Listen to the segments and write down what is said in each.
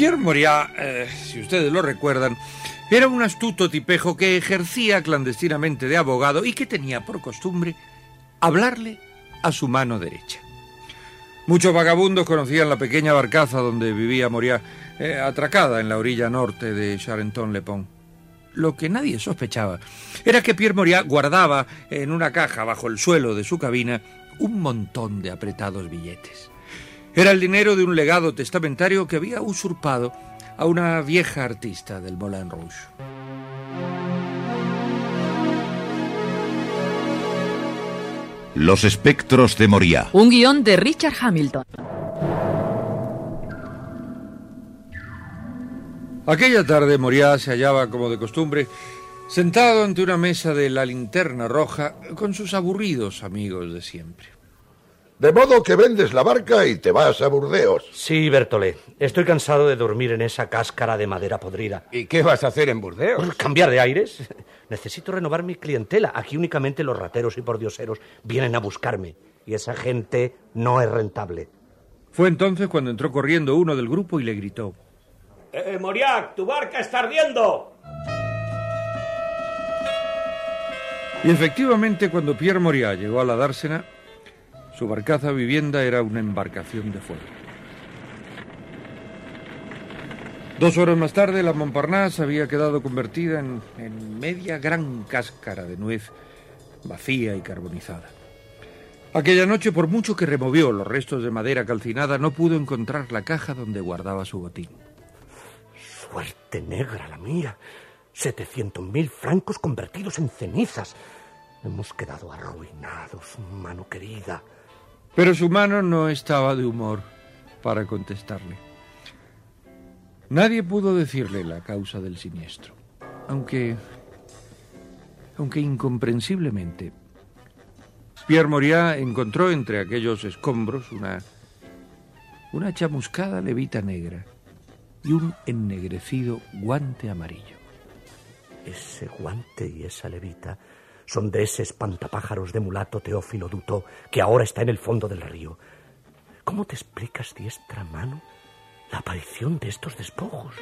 Pierre Moriat, eh, si ustedes lo recuerdan, era un astuto tipejo que ejercía clandestinamente de abogado y que tenía por costumbre hablarle a su mano derecha. Muchos vagabundos conocían la pequeña barcaza donde vivía Moriat, eh, atracada en la orilla norte de Charenton-le-Pont. Lo que nadie sospechaba era que Pierre Moriat guardaba en una caja bajo el suelo de su cabina un montón de apretados billetes. Era el dinero de un legado testamentario que había usurpado a una vieja artista del Moulin Rouge. Los espectros de Moria. Un guion de Richard Hamilton. Aquella tarde Moriá se hallaba, como de costumbre, sentado ante una mesa de la linterna roja con sus aburridos amigos de siempre. De modo que vendes la barca y te vas a Burdeos. Sí, Bertolé. Estoy cansado de dormir en esa cáscara de madera podrida. ¿Y qué vas a hacer en Burdeos? Pues, ¿Cambiar de aires? Necesito renovar mi clientela. Aquí únicamente los rateros y pordioseros vienen a buscarme. Y esa gente no es rentable. Fue entonces cuando entró corriendo uno del grupo y le gritó. ¡Eh, Moriac, tu barca está ardiendo! Y efectivamente, cuando Pierre Moriat llegó a la dársena, su barcaza vivienda era una embarcación de fuego. Dos horas más tarde, la Montparnasse había quedado convertida en, media gran cáscara de nuez, vacía y carbonizada. Aquella noche, por mucho que removió los restos de madera calcinada, no pudo encontrar la caja donde guardaba su botín. Suerte negra la mía. Setecientos mil francos convertidos en cenizas. Hemos quedado arruinados, mano querida. Pero su mano no estaba de humor para contestarle. Nadie pudo decirle la causa del siniestro, aunque, aunque incomprensiblemente, Pierre Moriat encontró entre aquellos escombros una, una chamuscada levita negra y un ennegrecido guante amarillo. Ese guante y esa levita son de ese espantapájaros de mulato Teófilo Dutó que ahora está en el fondo del río. ¿Cómo te explicas, diestra mano, la aparición de estos despojos?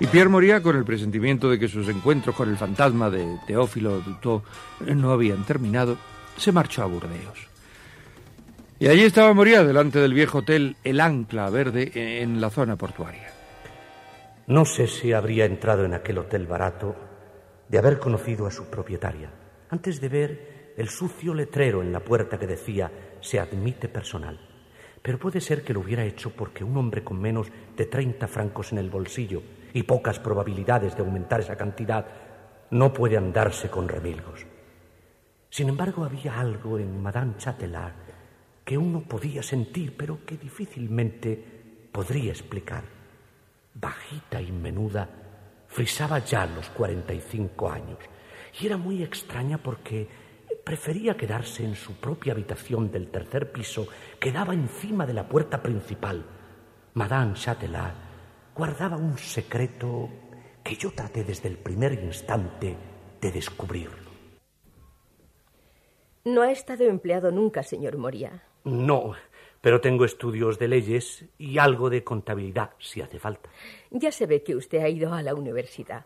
Y Pierre Moria, con el presentimiento de que sus encuentros con el fantasma de Teófilo Dutó no habían terminado, se marchó a Burdeos. Y allí estaba Moria, delante del viejo hotel El Ancla Verde, en la zona portuaria. No sé si habría entrado en aquel hotel barato de haber conocido a su propietaria, antes de ver el sucio letrero en la puerta que decía se admite personal. Pero puede ser que lo hubiera hecho porque un hombre con menos de 30 francos en el bolsillo y pocas probabilidades de aumentar esa cantidad no puede andarse con remilgos. Sin embargo, había algo en Madame Chatelard que uno podía sentir, pero que difícilmente podría explicar. Bajita y menuda, frisaba ya los 45 años y era muy extraña porque prefería quedarse en su propia habitación del tercer piso que daba encima de la puerta principal. Madame Chatelard guardaba un secreto que yo traté desde el primer instante de descubrirlo. No ha estado empleado nunca, señor Moria. No, pero tengo estudios de leyes y algo de contabilidad, si hace falta. Ya se ve que usted ha ido a la universidad.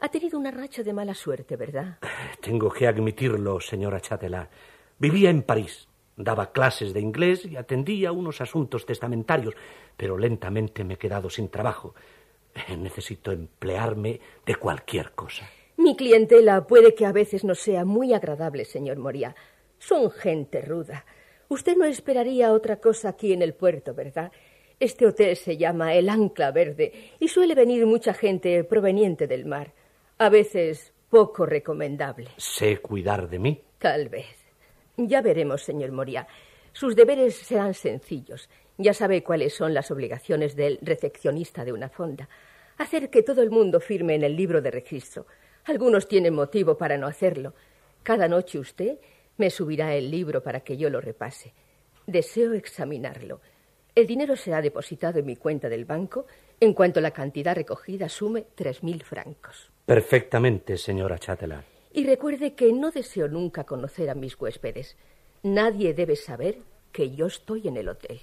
Ha tenido una racha de mala suerte, ¿verdad? Tengo que admitirlo, señora Chatelard. Vivía en París, daba clases de inglés y atendía unos asuntos testamentarios, pero lentamente me he quedado sin trabajo. Necesito emplearme de cualquier cosa. Mi clientela puede que a veces no sea muy agradable, señor Moria. Son gente ruda. Usted no esperaría otra cosa aquí en el puerto, ¿verdad? Este hotel se llama El Ancla Verde y suele venir mucha gente proveniente del mar. A veces poco recomendable. ¿Sé cuidar de mí? Tal vez. Ya veremos, señor Moria. Sus deberes serán sencillos. Ya sabe cuáles son las obligaciones del recepcionista de una fonda. Hacer que todo el mundo firme en el libro de registro. Algunos tienen motivo para no hacerlo. Cada noche usted me subirá el libro para que yo lo repase. Deseo examinarlo. El dinero será depositado en mi cuenta del banco en cuanto la cantidad recogida sume tres mil francos. Perfectamente, señora Chatelard. Y recuerde que no deseo nunca conocer a mis huéspedes. Nadie debe saber que yo estoy en el hotel.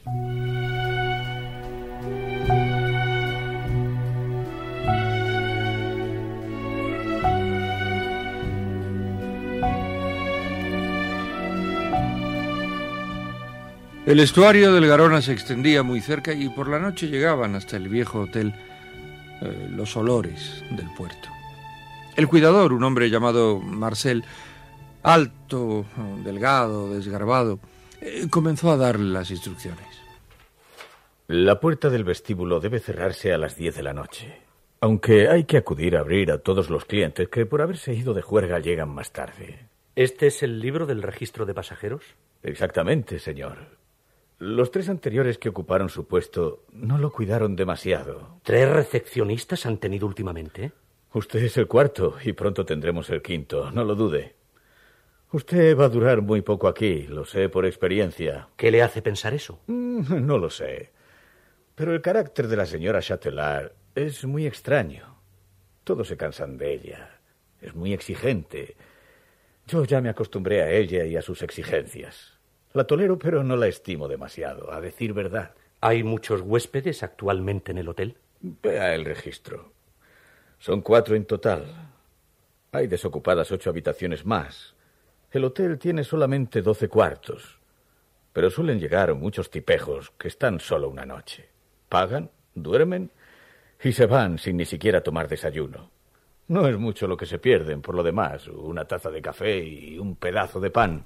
El estuario del Garona se extendía muy cerca y por la noche llegaban hasta el viejo hotel eh, los olores del puerto. El cuidador, un hombre llamado Marcel, alto, delgado, desgarbado, eh, comenzó a darle las instrucciones. La puerta del vestíbulo debe cerrarse a las diez de la noche, aunque hay que acudir a abrir a todos los clientes que por haberse ido de juerga llegan más tarde. ¿Este es el libro del registro de pasajeros? Exactamente, señor. Los tres anteriores que ocuparon su puesto no lo cuidaron demasiado. ¿Tres recepcionistas han tenido últimamente? Usted es el cuarto y pronto tendremos el quinto, no lo dude. Usted va a durar muy poco aquí, lo sé por experiencia. ¿Qué le hace pensar eso? Mm, no lo sé. Pero el carácter de la señora Chatelard es muy extraño. Todos se cansan de ella. Es muy exigente. Yo ya me acostumbré a ella y a sus exigencias. La tolero, pero no la estimo demasiado, a decir verdad. ¿Hay muchos huéspedes actualmente en el hotel? Vea el registro. Son cuatro en total. Hay desocupadas ocho habitaciones más. El hotel tiene solamente doce cuartos. Pero suelen llegar muchos tipejos que están solo una noche. Pagan, duermen y se van sin ni siquiera tomar desayuno. No es mucho lo que se pierden por lo demás, una taza de café y un pedazo de pan.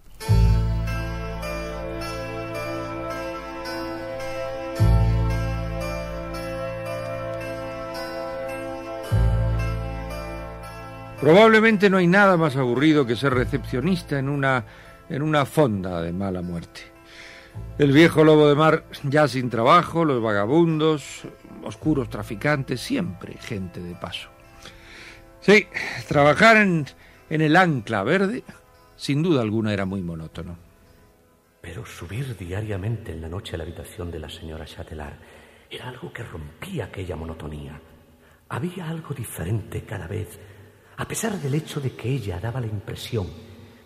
Probablemente no hay nada más aburrido que ser recepcionista en una, en una fonda de mala muerte. El viejo lobo de mar ya sin trabajo, los vagabundos, oscuros traficantes, siempre gente de paso. Sí, trabajar en, en el ancla verde, sin duda alguna, era muy monótono. Pero subir diariamente en la noche a la habitación de la señora Chatelard era algo que rompía aquella monotonía. Había algo diferente cada vez a pesar del hecho de que ella daba la impresión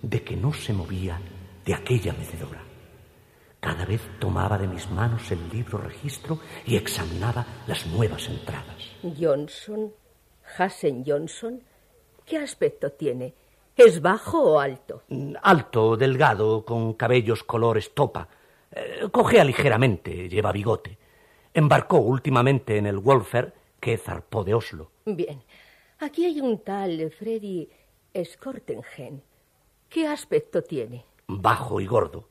de que no se movía de aquella mecedora. Cada vez tomaba de mis manos el libro registro y examinaba las nuevas entradas. Johnson, Hassen Johnson, ¿qué aspecto tiene? ¿Es bajo o alto? Alto, delgado, con cabellos color estopa. Eh, cojea ligeramente, lleva bigote. Embarcó últimamente en el Wolfer que zarpó de Oslo. Bien. Aquí hay un tal Freddy Skortengen. ¿Qué aspecto tiene? Bajo y gordo.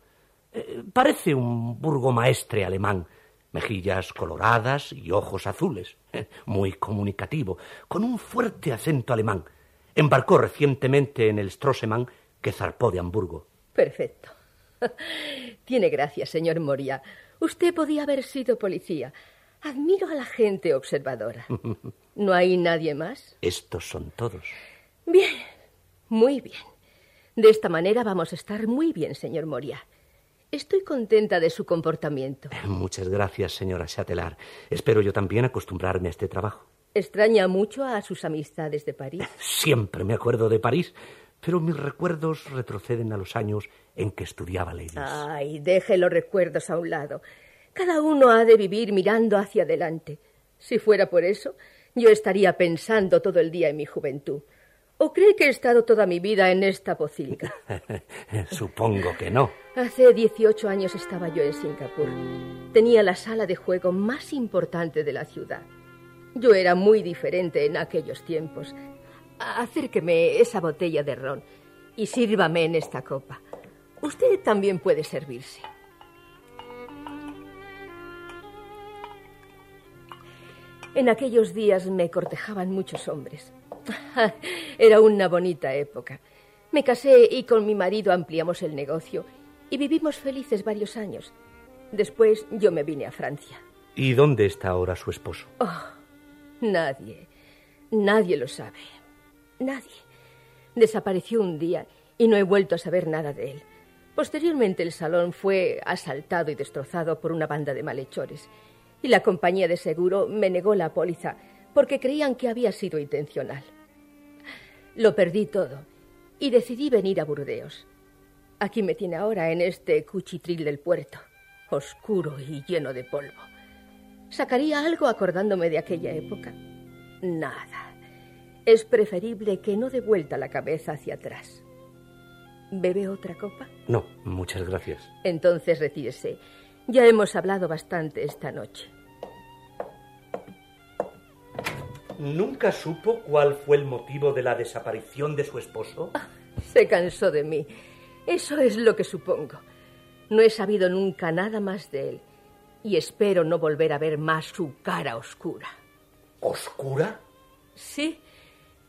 Eh, parece un burgomaestre alemán. Mejillas coloradas y ojos azules. muy comunicativo, con un fuerte acento alemán. Embarcó recientemente en el Strossemann que zarpó de Hamburgo. Perfecto. Tiene gracia, señor Moria. Usted podía haber sido policía. Admiro a la gente observadora. ¿No hay nadie más? Estos son todos. Bien, muy bien. De esta manera vamos a estar muy bien, señor Moria. Estoy contenta de su comportamiento. Muchas gracias, señora Chatelard. Espero yo también acostumbrarme a este trabajo. ¿Extraña mucho a sus amistades de París? Siempre me acuerdo de París, pero mis recuerdos retroceden a los años en que estudiaba leyes. Ay, deje los recuerdos a un lado. Cada uno ha de vivir mirando hacia adelante. Si fuera por eso, yo estaría pensando todo el día en mi juventud. ¿O cree que he estado toda mi vida en esta pocilga? Supongo que no. Hace 18 años estaba yo en Singapur. Tenía la sala de juego más importante de la ciudad. Yo era muy diferente en aquellos tiempos. Acérqueme esa botella de ron y sírvame en esta copa. Usted también puede servirse. En aquellos días me cortejaban muchos hombres. Era una bonita época. Me casé y con mi marido ampliamos el negocio y vivimos felices varios años. Después yo me vine a Francia. ¿Y dónde está ahora su esposo? Oh, nadie, nadie lo sabe. Nadie. Desapareció un día y no he vuelto a saber nada de él. Posteriormente el salón fue asaltado y destrozado por una banda de malhechores y la compañía de seguro me negó la póliza porque creían que había sido intencional. Lo perdí todo y decidí venir a Burdeos. Aquí me tiene ahora en este cuchitril del puerto, oscuro y lleno de polvo. ¿Sacaría algo acordándome de aquella época? Nada. Es preferible que no dé vuelta la cabeza hacia atrás. ¿Bebe otra copa? No, muchas gracias. Entonces retírese. Ya hemos hablado bastante esta noche. ¿Nunca supo cuál fue el motivo de la desaparición de su esposo? Ah, se cansó de mí. Eso es lo que supongo. No he sabido nunca nada más de él. Y espero no volver a ver más su cara oscura. ¿Oscura? Sí.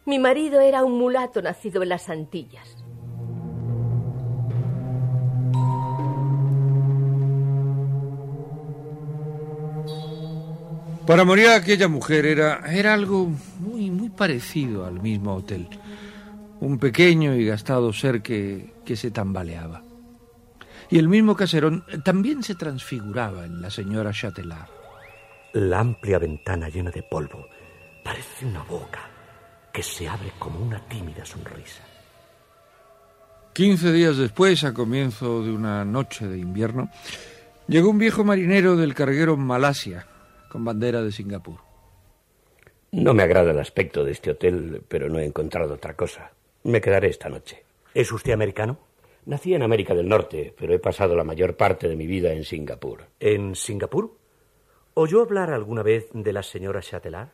Mi marido era un mulato nacido en las Antillas. Para morir aquella mujer era, era algo muy, muy parecido al mismo hotel. Un pequeño y gastado ser que, que se tambaleaba. Y el mismo caserón también se transfiguraba en la señora Chatelard. La amplia ventana llena de polvo parece una boca que se abre como una tímida sonrisa. Quince días después, a comienzo de una noche de invierno, llegó un viejo marinero del carguero Malasia, con bandera de Singapur. No me agrada el aspecto de este hotel, pero no he encontrado otra cosa. Me quedaré esta noche. ¿Es usted americano? Nací en América del Norte, pero he pasado la mayor parte de mi vida en Singapur. ¿En Singapur? ¿Oyó hablar alguna vez de la señora Chatelard?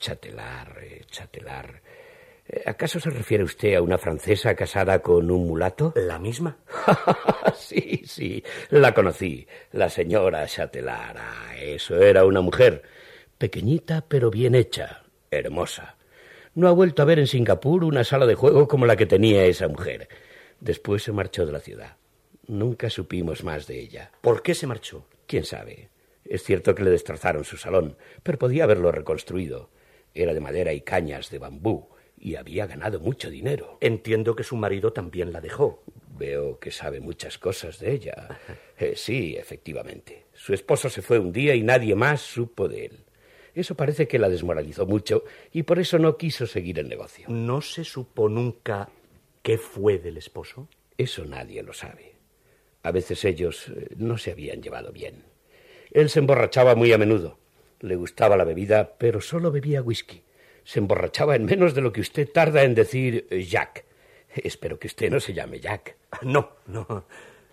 Chatelard, eh, Chatelard. Eh, ¿Acaso se refiere usted a una francesa casada con un mulato? ¿La misma? sí, sí, la conocí. La señora Chatelard. Ah, eso era una mujer. Pequeñita, pero bien hecha. Hermosa. No ha vuelto a ver en Singapur una sala de juego como la que tenía esa mujer. Después se marchó de la ciudad. Nunca supimos más de ella. ¿Por qué se marchó? ¿Quién sabe? Es cierto que le destrozaron su salón, pero podía haberlo reconstruido. Era de madera y cañas de bambú y había ganado mucho dinero. Entiendo que su marido también la dejó. Veo que sabe muchas cosas de ella. Eh, sí, efectivamente. Su esposo se fue un día y nadie más supo de él. Eso parece que la desmoralizó mucho y por eso no quiso seguir el negocio. ¿No se supo nunca qué fue del esposo? Eso nadie lo sabe. A veces ellos eh, no se habían llevado bien. Él se emborrachaba muy a menudo. Le gustaba la bebida, pero solo bebía whisky se emborrachaba en menos de lo que usted tarda en decir eh, Jack. Espero que usted no se llame Jack. No, no.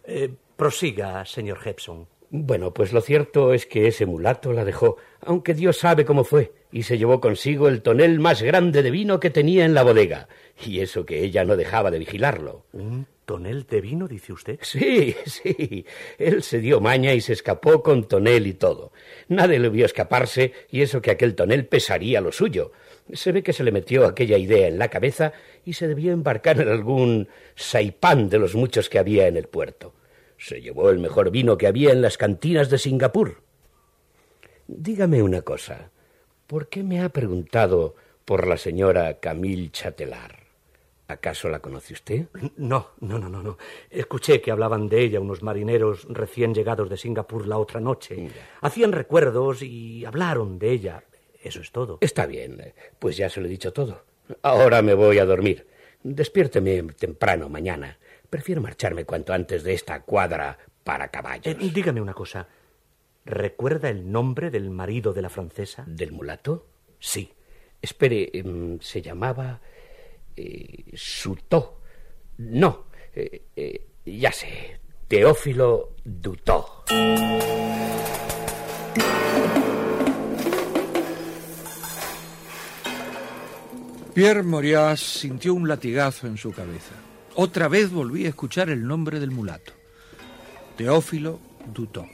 Eh, prosiga, señor Hepson. Bueno, pues lo cierto es que ese mulato la dejó, aunque Dios sabe cómo fue, y se llevó consigo el tonel más grande de vino que tenía en la bodega, y eso que ella no dejaba de vigilarlo. ¿Un tonel de vino, dice usted? Sí, sí. Él se dio maña y se escapó con tonel y todo. Nadie le vio escaparse, y eso que aquel tonel pesaría lo suyo. Se ve que se le metió aquella idea en la cabeza y se debió embarcar en algún saipán de los muchos que había en el puerto. Se llevó el mejor vino que había en las cantinas de Singapur. Dígame una cosa. ¿Por qué me ha preguntado por la señora Camille Chatelard? ¿Acaso la conoce usted? No, no, no, no, no. Escuché que hablaban de ella unos marineros recién llegados de Singapur la otra noche. Hacían recuerdos y hablaron de ella. Eso es todo. Está bien, pues ya se lo he dicho todo. Ahora me voy a dormir. Despiérteme temprano mañana. Prefiero marcharme cuanto antes de esta cuadra para caballos. Eh, dígame una cosa. ¿Recuerda el nombre del marido de la francesa? ¿Del mulato? Sí. Espere, em, se llamaba... Eh, Sutó. No, eh, eh, ya sé. Teófilo Dutó. Pierre Morias sintió un latigazo en su cabeza. Otra vez volví a escuchar el nombre del mulato. Teófilo Dutó.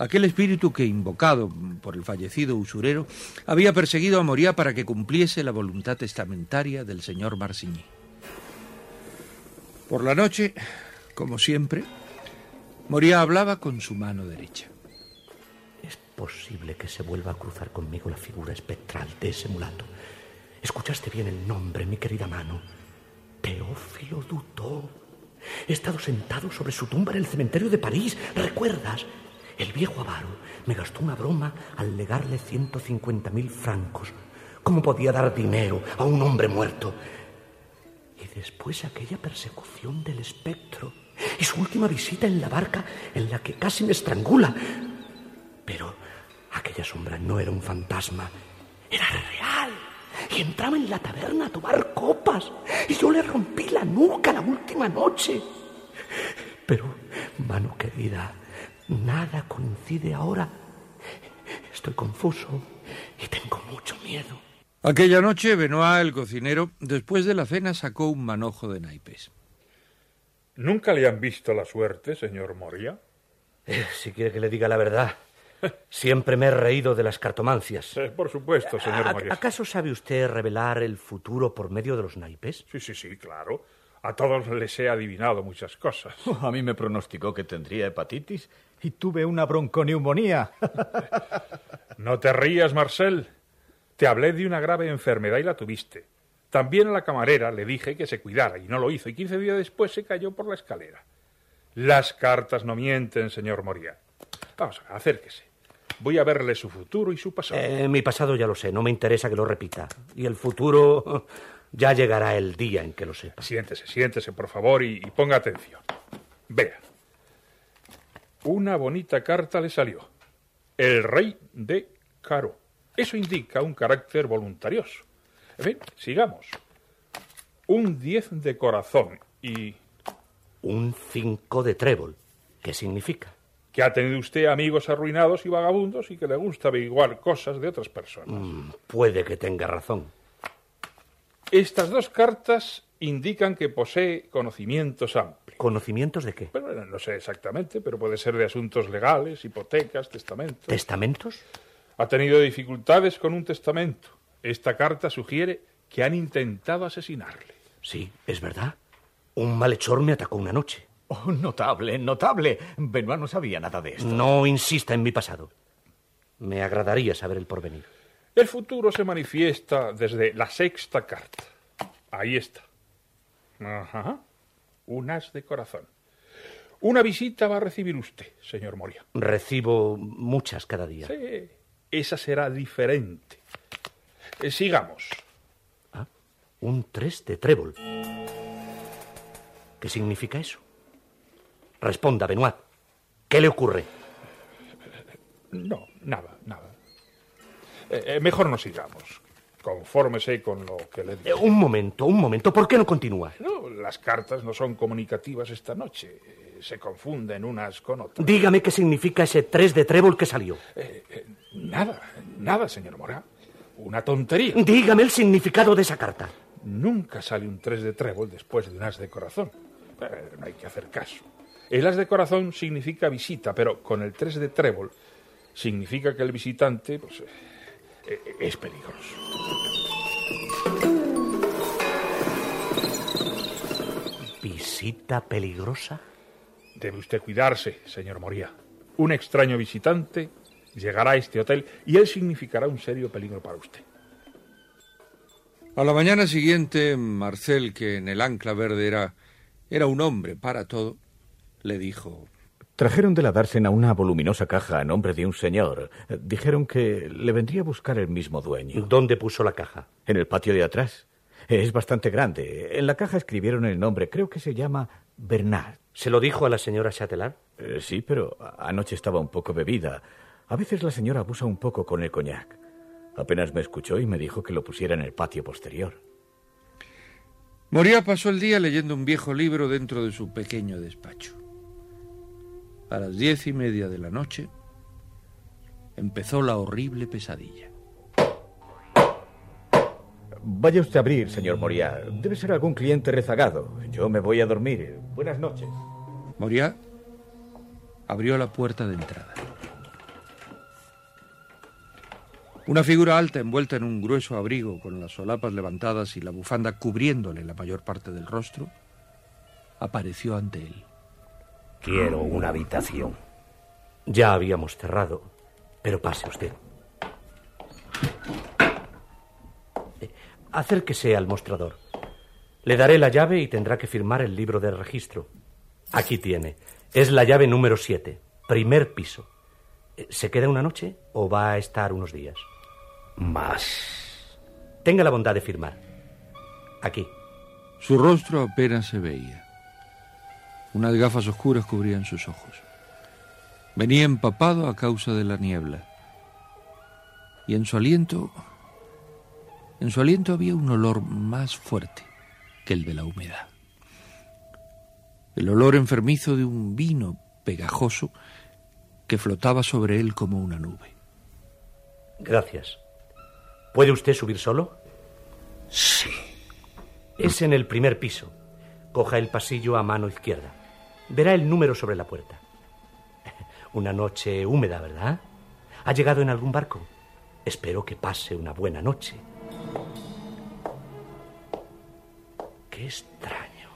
Aquel espíritu que, invocado por el fallecido usurero, había perseguido a Moria para que cumpliese la voluntad testamentaria del señor Marsigny. Por la noche, como siempre, Moria hablaba con su mano derecha. Es posible que se vuelva a cruzar conmigo la figura espectral de ese mulato. Escuchaste bien el nombre, mi querida mano. Teófilo Dutó. He estado sentado sobre su tumba en el cementerio de París. ¿Recuerdas? El viejo avaro me gastó una broma al legarle 150.000 francos. ¿Cómo podía dar dinero a un hombre muerto? Y después aquella persecución del espectro y su última visita en la barca en la que casi me estrangula. Pero aquella sombra no era un fantasma, era real. Y entraba en la taberna a tomar copas. Y yo le rompí la nuca la última noche. Pero, mano querida, Nada coincide ahora. Estoy confuso y tengo mucho miedo. Aquella noche, Benoit, el cocinero, después de la cena sacó un manojo de naipes. ¿Nunca le han visto la suerte, señor Moria? Eh, si quiere que le diga la verdad, siempre me he reído de las cartomancias. Eh, por supuesto, señor Moria. ¿Acaso sabe usted revelar el futuro por medio de los naipes? Sí, sí, sí, claro. A todos les he adivinado muchas cosas. a mí me pronosticó que tendría hepatitis y tuve una bronconeumonía. no te rías, Marcel. Te hablé de una grave enfermedad y la tuviste. También a la camarera le dije que se cuidara y no lo hizo, y quince días después se cayó por la escalera. Las cartas no mienten, señor Moria. Vamos, acérquese. Voy a verle su futuro y su pasado. Eh, mi pasado ya lo sé, no me interesa que lo repita. Y el futuro ya llegará el día en que lo sepa. Siéntese, siéntese, por favor, y, y ponga atención. Vea. Una bonita carta le salió. El rey de Caro. Eso indica un carácter voluntarioso. En fin, sigamos. Un 10 de corazón y... Un 5 de trébol. ¿Qué significa? Que ha tenido usted amigos arruinados y vagabundos y que le gusta averiguar cosas de otras personas. Mm, puede que tenga razón. Estas dos cartas indican que posee conocimientos amplios. ¿Conocimientos de qué? Bueno, no sé exactamente, pero puede ser de asuntos legales, hipotecas, testamentos. ¿Testamentos? Ha tenido dificultades con un testamento. Esta carta sugiere que han intentado asesinarle. Sí, es verdad. Un malhechor me atacó una noche. Oh, notable, notable. Benoit no sabía nada de esto. No insista en mi pasado. Me agradaría saber el porvenir. El futuro se manifiesta desde la sexta carta. Ahí está. Ajá. Un as de corazón. Una visita va a recibir usted, señor Moria. Recibo muchas cada día. Sí, esa será diferente. Eh, sigamos. Ah, un tres de trébol. ¿Qué significa eso? Responda, Benoit. ¿Qué le ocurre? No, nada, nada. Eh, eh, mejor no sigamos. Confórmese con lo que le digo. Eh, un momento, un momento. ¿Por qué no continúa? No, las cartas no son comunicativas esta noche. Eh, se confunden unas con otras. Dígame qué significa ese tres de trébol que salió. Eh, eh, nada, nada, señor Mora. Una tontería. Dígame el significado de esa carta. Nunca sale un tres de trébol después de un as de corazón. No hay que hacer caso. El as de corazón significa visita, pero con el tres de trébol significa que el visitante pues, es peligroso. ¿Visita peligrosa? Debe usted cuidarse, señor Moría. Un extraño visitante llegará a este hotel y él significará un serio peligro para usted. A la mañana siguiente, Marcel, que en el ancla verde era, era un hombre para todo, le dijo Trajeron de la dársena una voluminosa caja a nombre de un señor. Dijeron que le vendría a buscar el mismo dueño. ¿Dónde puso la caja? En el patio de atrás. Es bastante grande. En la caja escribieron el nombre. Creo que se llama Bernard. ¿Se lo dijo a la señora Chatelard? Eh, sí, pero anoche estaba un poco bebida. A veces la señora abusa un poco con el coñac. Apenas me escuchó y me dijo que lo pusiera en el patio posterior. Moría pasó el día leyendo un viejo libro dentro de su pequeño despacho. A las diez y media de la noche empezó la horrible pesadilla. Vaya usted a abrir, señor Moria. Debe ser algún cliente rezagado. Yo me voy a dormir. Buenas noches. Moria abrió la puerta de entrada. Una figura alta envuelta en un grueso abrigo con las solapas levantadas y la bufanda cubriéndole la mayor parte del rostro, apareció ante él. Quiero una habitación. Ya habíamos cerrado, pero pase usted. Eh, acérquese al mostrador. Le daré la llave y tendrá que firmar el libro de registro. Aquí tiene. Es la llave número 7, primer piso. Eh, ¿Se queda una noche o va a estar unos días? Más. Tenga la bondad de firmar. Aquí. Su rostro apenas se veía. Unas gafas oscuras cubrían sus ojos. Venía empapado a causa de la niebla. Y en su aliento, en su aliento había un olor más fuerte que el de la humedad. El olor enfermizo de un vino pegajoso que flotaba sobre él como una nube. Gracias. ¿Puede usted subir solo? Sí. Es en el primer piso. Coja el pasillo a mano izquierda. Verá el número sobre la puerta. Una noche húmeda, ¿verdad? ¿Ha llegado en algún barco? Espero que pase una buena noche. Qué extraño.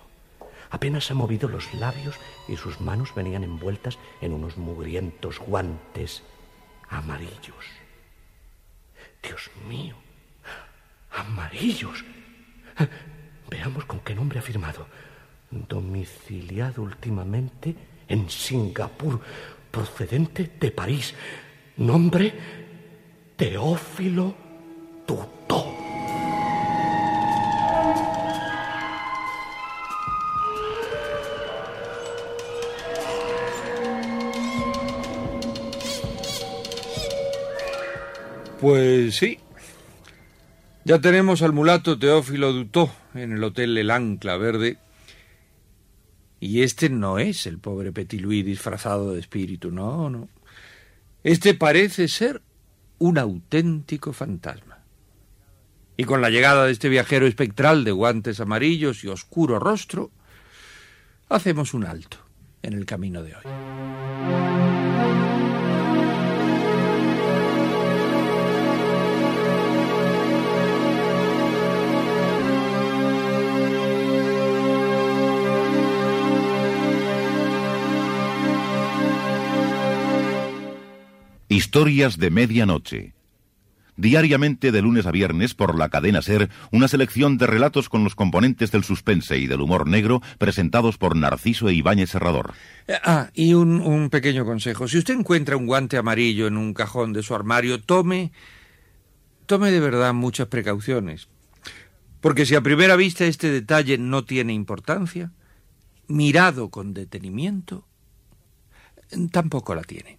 Apenas ha movido los labios y sus manos venían envueltas en unos mugrientos guantes amarillos. Dios mío. Amarillos. Veamos con qué nombre ha firmado. Domiciliado últimamente en Singapur, procedente de París. Nombre Teófilo Tutó. Pues sí. Ya tenemos al mulato Teófilo Dutó en el Hotel El Ancla Verde. Y este no es el pobre Petit Louis disfrazado de espíritu, no, no. Este parece ser un auténtico fantasma. Y con la llegada de este viajero espectral de guantes amarillos y oscuro rostro, hacemos un alto en el camino de hoy. Historias de Medianoche. Diariamente de lunes a viernes por la cadena Ser, una selección de relatos con los componentes del suspense y del humor negro presentados por Narciso e Ibáñez Serrador. Eh, Ah, y un, un pequeño consejo. Si usted encuentra un guante amarillo en un cajón de su armario, tome. tome de verdad muchas precauciones. Porque si a primera vista este detalle no tiene importancia, mirado con detenimiento, tampoco la tiene.